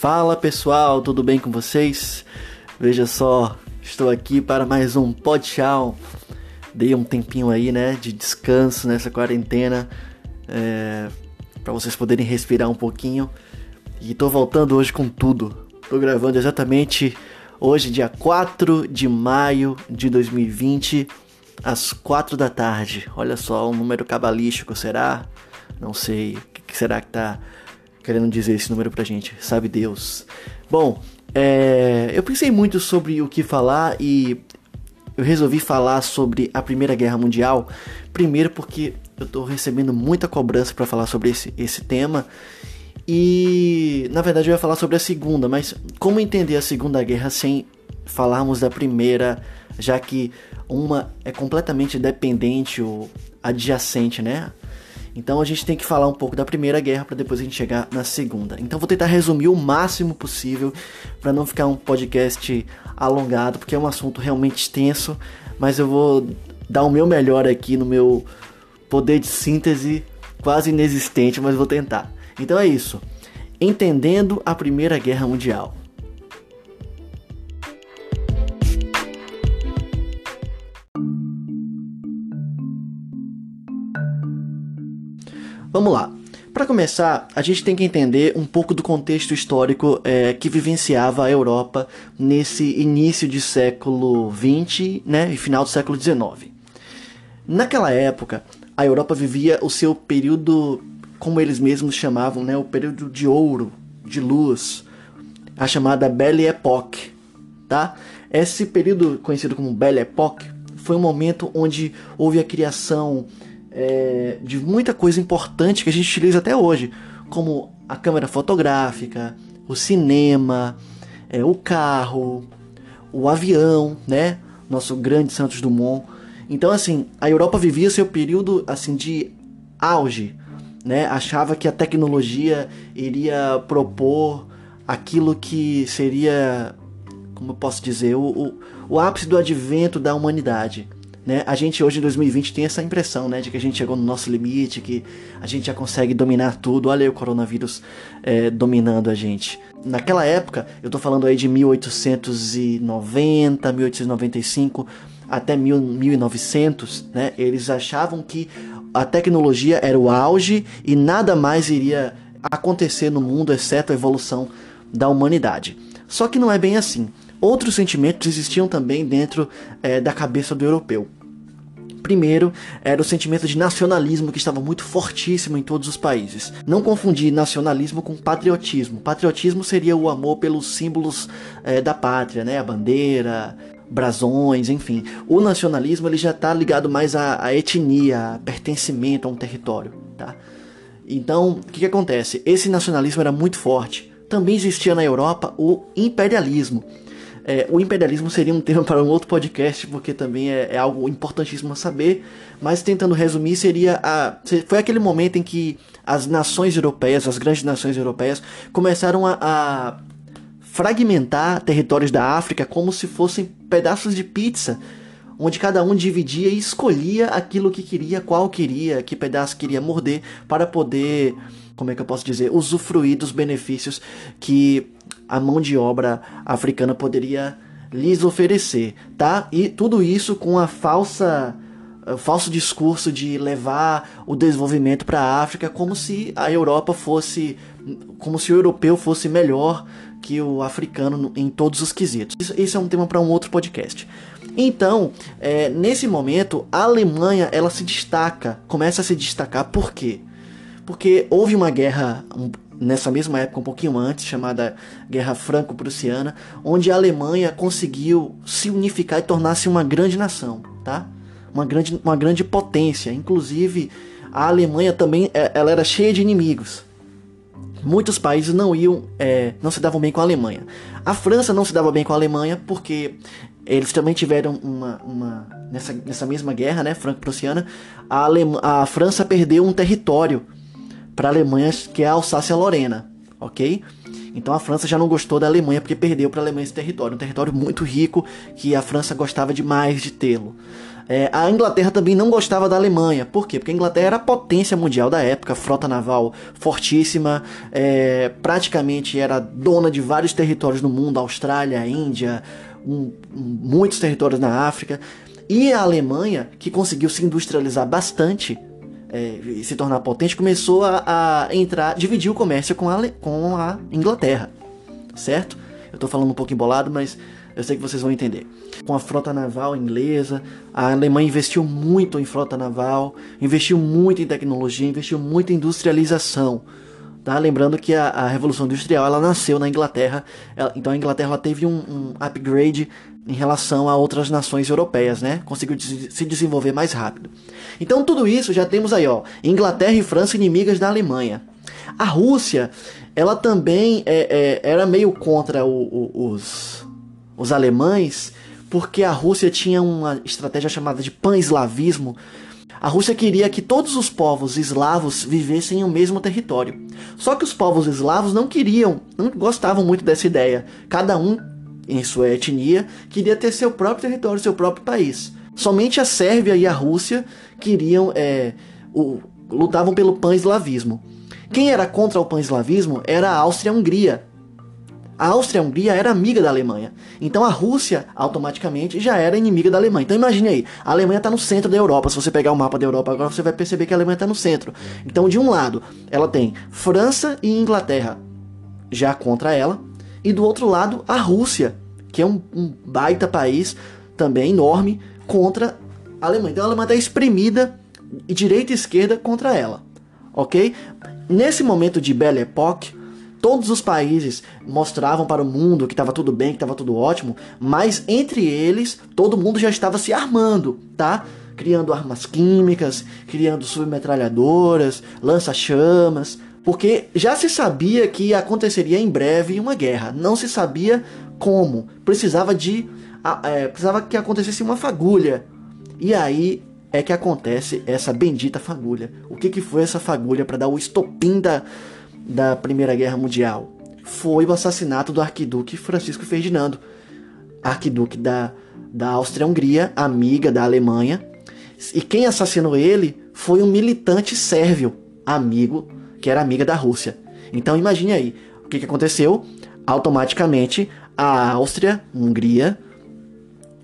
Fala pessoal, tudo bem com vocês? Veja só, estou aqui para mais um Podchau. Dei um tempinho aí, né, de descanso nessa quarentena, é, para vocês poderem respirar um pouquinho. E tô voltando hoje com tudo. Tô gravando exatamente hoje, dia 4 de maio de 2020, às 4 da tarde. Olha só, um número cabalístico, será? Não sei. O que será que tá querendo dizer esse número pra gente? Sabe Deus. Bom, é, eu pensei muito sobre o que falar e eu resolvi falar sobre a Primeira Guerra Mundial. Primeiro porque eu tô recebendo muita cobrança para falar sobre esse, esse tema. E na verdade eu ia falar sobre a segunda, mas como entender a Segunda Guerra sem falarmos da primeira, já que uma é completamente dependente ou adjacente, né? Então a gente tem que falar um pouco da Primeira Guerra para depois a gente chegar na Segunda. Então vou tentar resumir o máximo possível para não ficar um podcast alongado, porque é um assunto realmente extenso, mas eu vou dar o meu melhor aqui no meu poder de síntese quase inexistente, mas vou tentar. Então é isso. Entendendo a Primeira Guerra Mundial. Vamos lá. Para começar, a gente tem que entender um pouco do contexto histórico é, que vivenciava a Europa nesse início de século XX né, e final do século XIX. Naquela época, a Europa vivia o seu período, como eles mesmos chamavam, né, o período de ouro, de luz, a chamada Belle Époque. Tá? Esse período conhecido como Belle Époque foi um momento onde houve a criação é, de muita coisa importante que a gente utiliza até hoje, como a câmera fotográfica, o cinema, é, o carro, o avião, né? Nosso grande Santos Dumont. Então, assim, a Europa vivia seu período assim de auge, né? Achava que a tecnologia iria propor aquilo que seria, como eu posso dizer, o, o, o ápice do advento da humanidade. Né? A gente hoje em 2020 tem essa impressão né, de que a gente chegou no nosso limite, que a gente já consegue dominar tudo. Olha aí o coronavírus é, dominando a gente. Naquela época, eu tô falando aí de 1890, 1895 até 1900, né? Eles achavam que a tecnologia era o auge e nada mais iria acontecer no mundo exceto a evolução da humanidade. Só que não é bem assim. Outros sentimentos existiam também dentro é, da cabeça do europeu. Primeiro, era o sentimento de nacionalismo que estava muito fortíssimo em todos os países. Não confundir nacionalismo com patriotismo. Patriotismo seria o amor pelos símbolos é, da pátria, né? A bandeira, brasões, enfim. O nacionalismo ele já está ligado mais à, à, etnia, a pertencimento a um território, tá? Então, o que, que acontece? Esse nacionalismo era muito forte. Também existia na Europa o imperialismo é, o imperialismo seria um tema para um outro podcast, porque também é, é, algo importantíssimo a saber. Mas tentando resumir, seria a, foi aquele momento em que as nações europeias, as grandes nações europeias, começaram a, a fragmentar territórios da África como se fossem pedaços de pizza, onde cada um dividia e escolhia aquilo que queria, qual queria, que pedaço queria morder, para poder, como é que eu posso dizer, usufruir dos benefícios que a mão de obra africana poderia lhes oferecer, tá? E tudo isso com a falsa o falso discurso de levar o desenvolvimento para a África como se a Europa fosse como se o europeu fosse melhor que o africano em todos os quesitos. Isso, isso é um tema para um outro podcast. Então, é, nesse momento, a Alemanha ela se destaca, começa a se destacar por quê? Porque houve uma guerra nessa mesma época, um pouquinho antes, chamada Guerra Franco-Prussiana, onde a Alemanha conseguiu se unificar e tornar-se uma grande nação, tá? Uma grande, uma grande potência. Inclusive, a Alemanha também é, ela era cheia de inimigos. Muitos países não iam, é, não se davam bem com a Alemanha. A França não se dava bem com a Alemanha porque eles também tiveram uma, uma nessa, nessa mesma guerra, né, franco-prussiana, a, a França perdeu um território para a Alemanha, que é a Alsácia-Lorena, ok? Então a França já não gostou da Alemanha porque perdeu para a Alemanha esse território, um território muito rico que a França gostava demais de tê-lo. É, a Inglaterra também não gostava da Alemanha. Por quê? Porque a Inglaterra era a potência mundial da época, frota naval fortíssima, é, praticamente era dona de vários territórios no mundo, Austrália, Índia, um, muitos territórios na África. E a Alemanha, que conseguiu se industrializar bastante é, se tornar potente, começou a, a, entrar, dividir o comércio com a, com a Inglaterra, certo? Eu tô falando um pouco embolado, mas eu sei que vocês vão entender. Com a frota naval inglesa, a Alemanha investiu muito em frota naval, investiu muito em tecnologia, investiu muito em industrialização. Tá? Lembrando que a, a Revolução Industrial ela nasceu na Inglaterra, ela, então a Inglaterra teve um, um upgrade em relação a outras nações europeias, né? Conseguiu se desenvolver mais rápido. Então tudo isso já temos aí, ó, Inglaterra e França inimigas da Alemanha. A Rússia, ela também é, é, era meio contra o, o, os, os alemães, porque a Rússia tinha uma estratégia chamada de pan-eslavismo. A Rússia queria que todos os povos eslavos vivessem em mesmo território. Só que os povos eslavos não queriam, não gostavam muito dessa ideia. Cada um em sua etnia, queria ter seu próprio território, seu próprio país. Somente a Sérvia e a Rússia queriam, é, o, lutavam pelo pan-eslavismo. Quem era contra o pan-eslavismo era a Áustria-Hungria. A Áustria-Hungria era amiga da Alemanha. Então a Rússia automaticamente já era inimiga da Alemanha. Então imagine aí, a Alemanha está no centro da Europa. Se você pegar o mapa da Europa agora, você vai perceber que a Alemanha está no centro. Então de um lado, ela tem França e Inglaterra já contra ela, e do outro lado a Rússia, que é um, um baita país também enorme contra a Alemanha. Então a Alemanha está espremida direita e esquerda contra ela, ok? Nesse momento de Belle Époque, todos os países mostravam para o mundo que estava tudo bem, que estava tudo ótimo, mas entre eles todo mundo já estava se armando, tá? Criando armas químicas, criando submetralhadoras, lança-chamas, porque já se sabia que aconteceria em breve uma guerra, não se sabia como. Precisava de. É, precisava que acontecesse uma fagulha. E aí é que acontece essa bendita fagulha. O que, que foi essa fagulha para dar o estopim da, da Primeira Guerra Mundial? Foi o assassinato do arquiduque Francisco Ferdinando, arquiduque da, da Áustria-Hungria, amiga da Alemanha. E quem assassinou ele foi um militante sérvio, amigo que era amiga da Rússia. Então imagine aí, o que, que aconteceu? Automaticamente a Áustria, Hungria,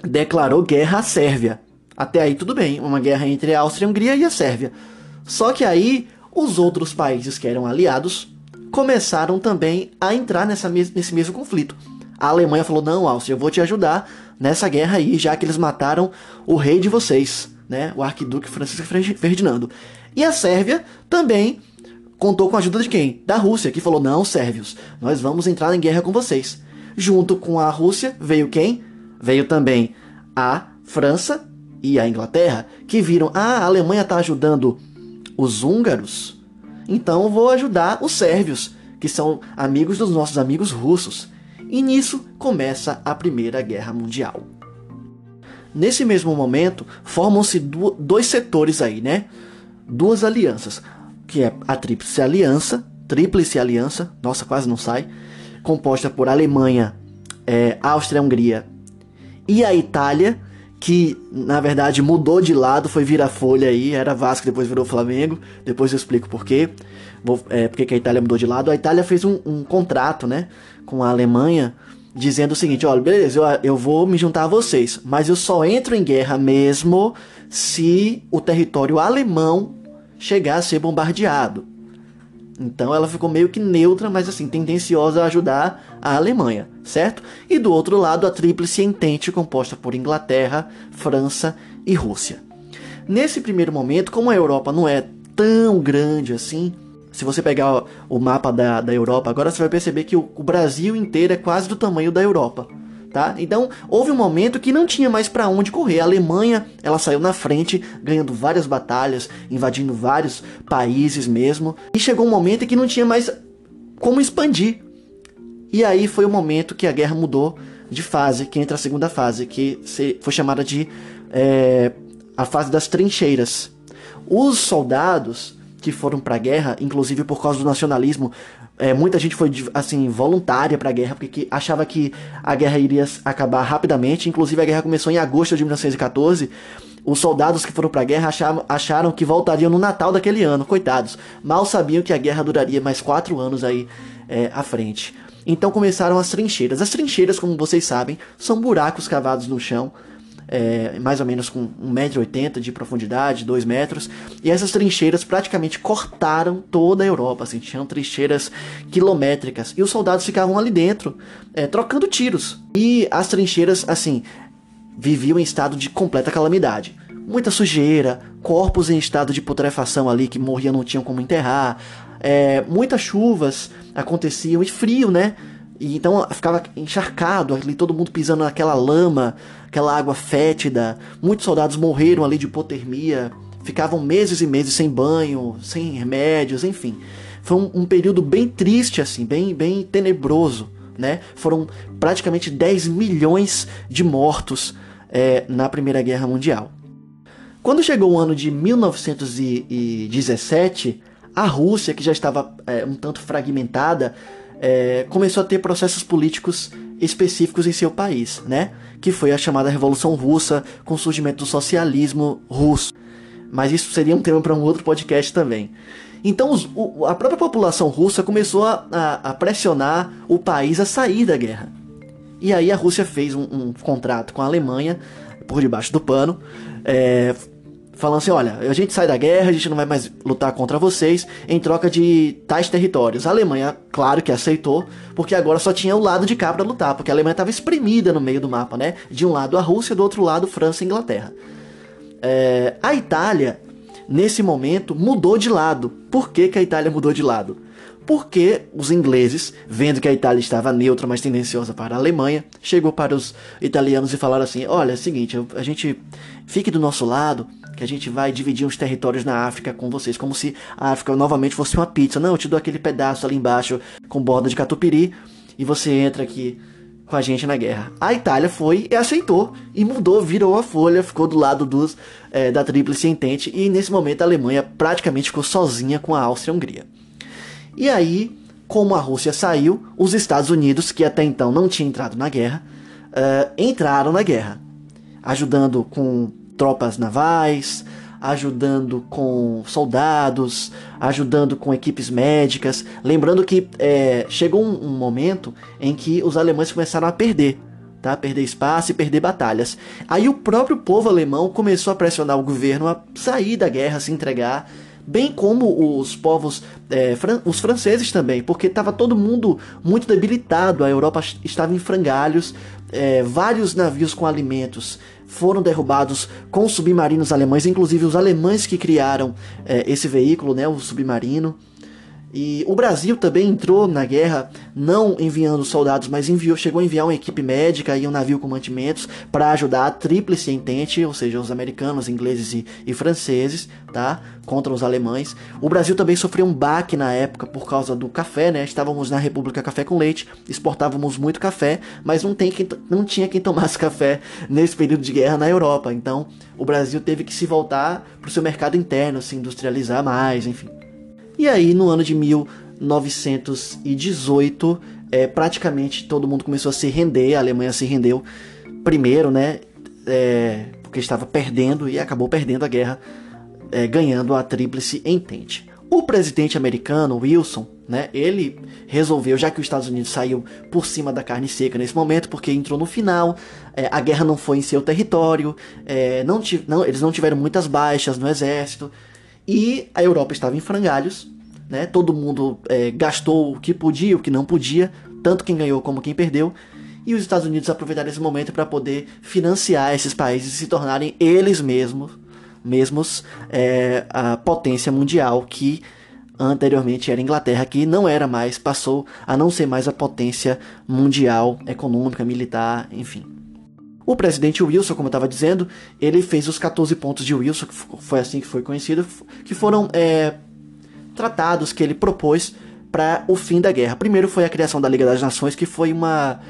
declarou guerra à Sérvia. Até aí tudo bem, uma guerra entre a Áustria, a Hungria e a Sérvia. Só que aí os outros países que eram aliados começaram também a entrar nessa nesse mesmo conflito. A Alemanha falou: "Não, Áustria, eu vou te ajudar nessa guerra aí, já que eles mataram o rei de vocês, né, o arquiduque Francisco Ferdinando". E a Sérvia também contou com a ajuda de quem? Da Rússia, que falou: não, sérvios, nós vamos entrar em guerra com vocês. Junto com a Rússia veio quem? Veio também a França e a Inglaterra, que viram: ah, a Alemanha está ajudando os húngaros, então vou ajudar os sérvios, que são amigos dos nossos amigos russos. E nisso começa a Primeira Guerra Mundial. Nesse mesmo momento, formam-se dois setores aí, né? Duas alianças que é a Tríplice Aliança, Tríplice Aliança, nossa, quase não sai, composta por Alemanha, é, Áustria-Hungria e a Itália, que na verdade mudou de lado, foi virar folha aí, era Vasco, depois virou Flamengo, depois eu explico por quê, é, porque que a Itália mudou de lado. A Itália fez um, um contrato né, com a Alemanha, dizendo o seguinte: olha, beleza, eu, eu vou me juntar a vocês, mas eu só entro em guerra mesmo se o território alemão chegar a ser bombardeado. Então ela ficou meio que neutra, mas assim, tendenciosa a ajudar a Alemanha, certo? E do outro lado, a Tríplice Entente, composta por Inglaterra, França e Rússia. Nesse primeiro momento, como a Europa não é tão grande assim, se você pegar o mapa da, da Europa agora, você vai perceber que o, o Brasil inteiro é quase do tamanho da Europa. Tá? Então houve um momento que não tinha mais para onde correr. A Alemanha ela saiu na frente, ganhando várias batalhas, invadindo vários países mesmo, e chegou um momento que não tinha mais como expandir. E aí foi o momento que a guerra mudou de fase, que entra a segunda fase, que foi chamada de é, a fase das trincheiras. Os soldados que foram para a guerra, inclusive por causa do nacionalismo, é, muita gente foi assim voluntária para a guerra porque que achava que a guerra iria acabar rapidamente. Inclusive a guerra começou em agosto de 1914. Os soldados que foram para a guerra achavam, acharam que voltariam no Natal daquele ano, coitados. Mal sabiam que a guerra duraria mais quatro anos aí é, à frente. Então começaram as trincheiras. As trincheiras, como vocês sabem, são buracos cavados no chão é, mais ou menos com 1,80m de profundidade, 2 metros, e essas trincheiras praticamente cortaram toda a Europa, assim, tinham trincheiras quilométricas, e os soldados ficavam ali dentro, é, trocando tiros. E as trincheiras, assim, viviam em estado de completa calamidade. Muita sujeira, corpos em estado de putrefação ali que morriam não tinham como enterrar, é, muitas chuvas aconteciam e frio, né? E então ficava encharcado ali, todo mundo pisando naquela lama, aquela água fétida. Muitos soldados morreram ali de hipotermia, ficavam meses e meses sem banho, sem remédios, enfim. Foi um, um período bem triste, assim, bem, bem tenebroso, né? Foram praticamente 10 milhões de mortos é, na Primeira Guerra Mundial. Quando chegou o ano de 1917, a Rússia, que já estava é, um tanto fragmentada, é, começou a ter processos políticos específicos em seu país, né? Que foi a chamada Revolução Russa, com o surgimento do socialismo russo. Mas isso seria um tema para um outro podcast também. Então os, o, a própria população russa começou a, a, a, pressionar o país a sair da guerra. E aí a Rússia fez um, um contrato com a Alemanha, por debaixo do pano, é, falando assim: olha, a gente sai da guerra, a gente não vai mais lutar contra vocês em troca de tais territórios. A Alemanha, claro que aceitou, porque agora só tinha o lado de cá para lutar, porque a Alemanha estava espremida no meio do mapa, né? De um lado a Rússia, do outro lado França e Inglaterra. É, a Itália, nesse momento, mudou de lado. Por que, que a Itália mudou de lado? porque os ingleses, vendo que a Itália estava neutra, mas tendenciosa para a Alemanha, chegou para os italianos e falaram assim: olha, é o seguinte, a gente fique do nosso lado, que a gente vai dividir uns territórios na África com vocês, como se a África novamente fosse uma pizza. Não, eu te dou aquele pedaço ali embaixo com borda de catupiry e você entra aqui com a gente na guerra. A Itália foi e aceitou e mudou, virou a folha, ficou do lado dos é, da Tríplice Entente e nesse momento a Alemanha praticamente ficou sozinha com a Áustria-Hungria. E aí, como a Rússia saiu, os Estados Unidos, que até então não tinham entrado na guerra, uh, entraram na guerra, ajudando com tropas navais, ajudando com soldados, ajudando com equipes médicas. Lembrando que é, chegou um, um, momento em que os alemães começaram a perder. Tá? Perder espaço e perder batalhas. Aí o próprio povo alemão começou a pressionar o governo a sair da guerra, se entregar, bem como os povos, é, fran os franceses também, porque estava todo mundo muito debilitado, a Europa estava em frangalhos, é, vários navios com alimentos foram derrubados com submarinos alemães, inclusive os alemães que criaram é, esse veículo, né, o submarino. E o Brasil também entrou na guerra, não enviando soldados, mas enviou, chegou a enviar uma equipe médica e um navio com mantimentos para ajudar a Tríplice Entente, ou seja, os americanos, ingleses e, e, franceses, tá? Contra os alemães. O Brasil também sofreu um baque na época por causa do café, né? Estávamos na República Café com Leite, exportávamos muito café, mas não, tem quem, não tinha quem tomasse café nesse período de guerra na Europa. Então, o Brasil teve que se voltar para o seu mercado interno, se industrializar mais, enfim. E aí, no ano de 1918, é, praticamente todo mundo começou a se render, a Alemanha se rendeu primeiro, né? É, porque estava perdendo e acabou perdendo a guerra, é, ganhando a Tríplice Entente. O presidente americano, Wilson, né, ele resolveu, já que os Estados Unidos saiu por cima da carne seca nesse momento, porque entrou no final, é, a guerra não foi em seu território, é, não, não, eles não tiveram muitas baixas no exército, e a Europa estava em frangalhos, né? Todo mundo é, gastou o que podia, o que não podia, tanto quem ganhou como quem perdeu. E os Estados Unidos aproveitaram esse momento para poder financiar esses países e se tornarem eles mesmos, mesmos é, a potência mundial que anteriormente era a Inglaterra, que não era mais, passou a não ser mais a potência mundial, econômica, militar, enfim. O presidente Wilson, como eu estava dizendo, ele fez os 14 pontos de Wilson, que foi assim que foi conhecido, que foram é, tratados que ele propôs para o fim da guerra. Primeiro foi a criação da Liga das Nações, que foi uma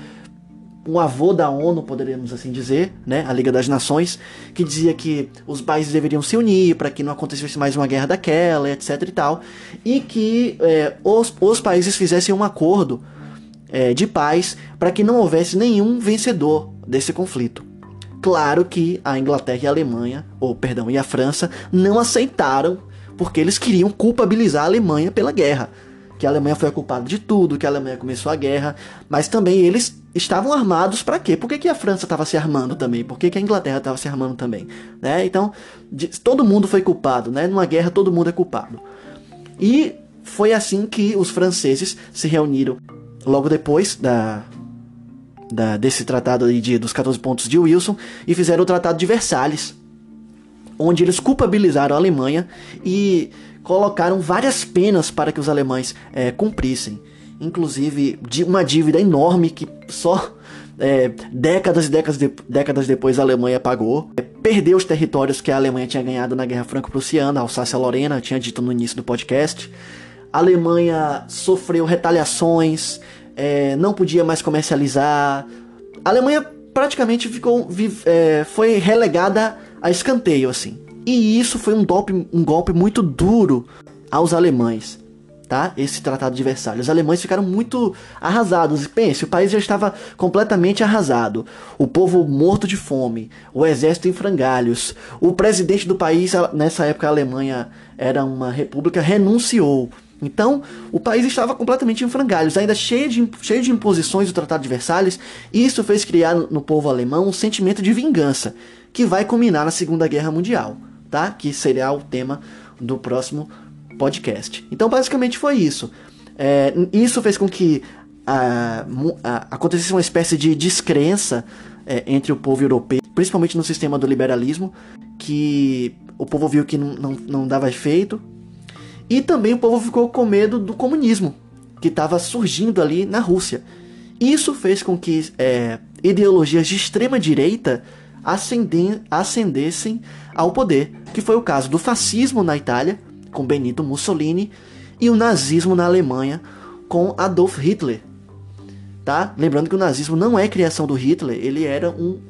um avô da ONU, poderíamos assim dizer, né, a Liga das Nações, que dizia que os países deveriam se unir para que não acontecesse mais uma guerra daquela, etc e tal, e que é, os, os países fizessem um acordo é, de paz para que não houvesse nenhum vencedor desse conflito. Claro que a Inglaterra e a Alemanha, ou perdão, e a França não aceitaram, porque eles queriam culpabilizar a Alemanha pela guerra que a Alemanha foi a culpada de tudo, que a Alemanha começou a guerra, mas também eles estavam armados para quê? Por que, que a França estava se armando também? Por que, que a Inglaterra estava se armando também? Né? Então, de, todo mundo foi culpado, né? Numa guerra todo mundo é culpado. E foi assim que os franceses se reuniram logo depois da, da desse tratado de, dos 14 pontos de Wilson e fizeram o Tratado de Versalhes, onde eles culpabilizaram a Alemanha e colocaram várias penas para que os alemães é, cumprissem. Inclusive de uma dívida enorme que só é, décadas e décadas, de, décadas depois a Alemanha pagou. É, perdeu os territórios que a Alemanha tinha ganhado na Guerra Franco-Prussiana, Alsácia-Lorena, tinha dito no início do podcast. A Alemanha sofreu retaliações, é, não podia mais comercializar. A Alemanha praticamente ficou, é, foi relegada a escanteio, assim. E isso foi um golpe, um golpe muito duro aos alemães, tá? Esse tratado de Versalhes. Os alemães ficaram muito arrasados. Pense, o país já estava completamente arrasado. O povo morto de fome, o exército em frangalhos. O presidente do país, nessa época a Alemanha era uma república, renunciou. Então, o país estava completamente em frangalhos, ainda cheio de, cheio de imposições do Tratado de Versalhes, e isso fez criar no povo alemão um sentimento de vingança, que vai culminar na Segunda Guerra Mundial tá? Que seria o tema do próximo podcast. Então, basicamente foi isso. É, isso fez com que a, a, acontecesse uma espécie de descrença é, entre o povo europeu, principalmente no sistema do liberalismo, que o povo viu que não, não, não dava efeito, e também o povo ficou com medo do comunismo, que estava surgindo ali na Rússia. Isso fez com que é, ideologias de extrema direita ascendessem ao poder, que foi o caso do fascismo na Itália, com Benito Mussolini, e o nazismo na Alemanha, com Adolf Hitler. Tá? Lembrando que o nazismo não é criação do Hitler, ele era um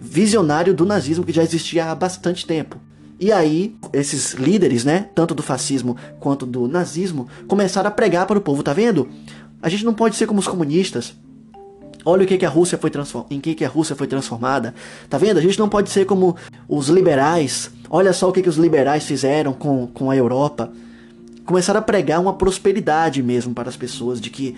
visionário do nazismo que já existia há bastante tempo. E aí, esses líderes, né, tanto do fascismo quanto do nazismo, começaram a pregar para o povo, tá vendo? A gente não pode ser como os comunistas. Olha o que, que a Rússia foi em que, que a Rússia foi transformada. Tá vendo? A gente não pode ser como os liberais. Olha só o que, que os liberais fizeram com, com a Europa. Começaram a pregar uma prosperidade mesmo para as pessoas, de que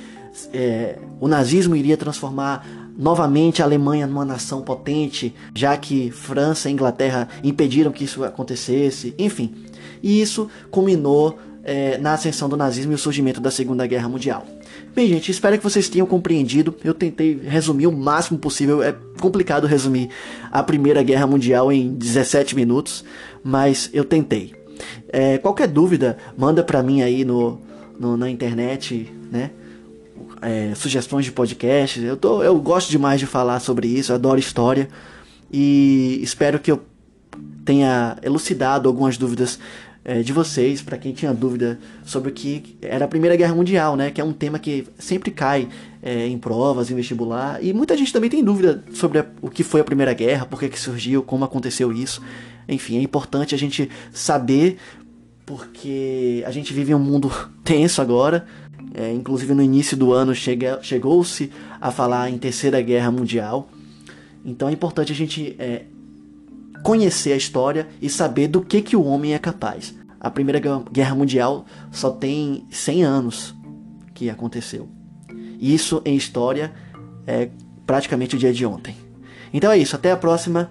é, o nazismo iria transformar novamente a Alemanha numa nação potente, já que França e Inglaterra impediram que isso acontecesse. Enfim, e isso culminou é, na ascensão do nazismo e o surgimento da Segunda Guerra Mundial. Bem, gente, espero que vocês tenham compreendido. Eu tentei resumir o máximo possível. É complicado resumir a Primeira Guerra Mundial em 17 minutos, mas eu tentei. É, qualquer dúvida, manda pra mim aí no, no na internet, né? É, sugestões de podcast. Eu, tô, eu gosto demais de falar sobre isso, adoro história. E espero que eu tenha elucidado algumas dúvidas é, de vocês, para quem tinha dúvida sobre o que era a Primeira Guerra Mundial, né? Que é um tema que sempre cai é, em provas, em vestibular. E muita gente também tem dúvida sobre a, o que foi a Primeira Guerra, por que, que surgiu, como aconteceu isso. Enfim, é importante a gente saber, porque a gente vive um mundo tenso agora. É, inclusive no início do ano chegou-se a falar em Terceira Guerra Mundial. Então é importante a gente é, conhecer a história e saber do que, que o homem é capaz. A Primeira Guerra Mundial só tem 100 anos que aconteceu. Isso em história é praticamente o dia de ontem. Então é isso, até a próxima.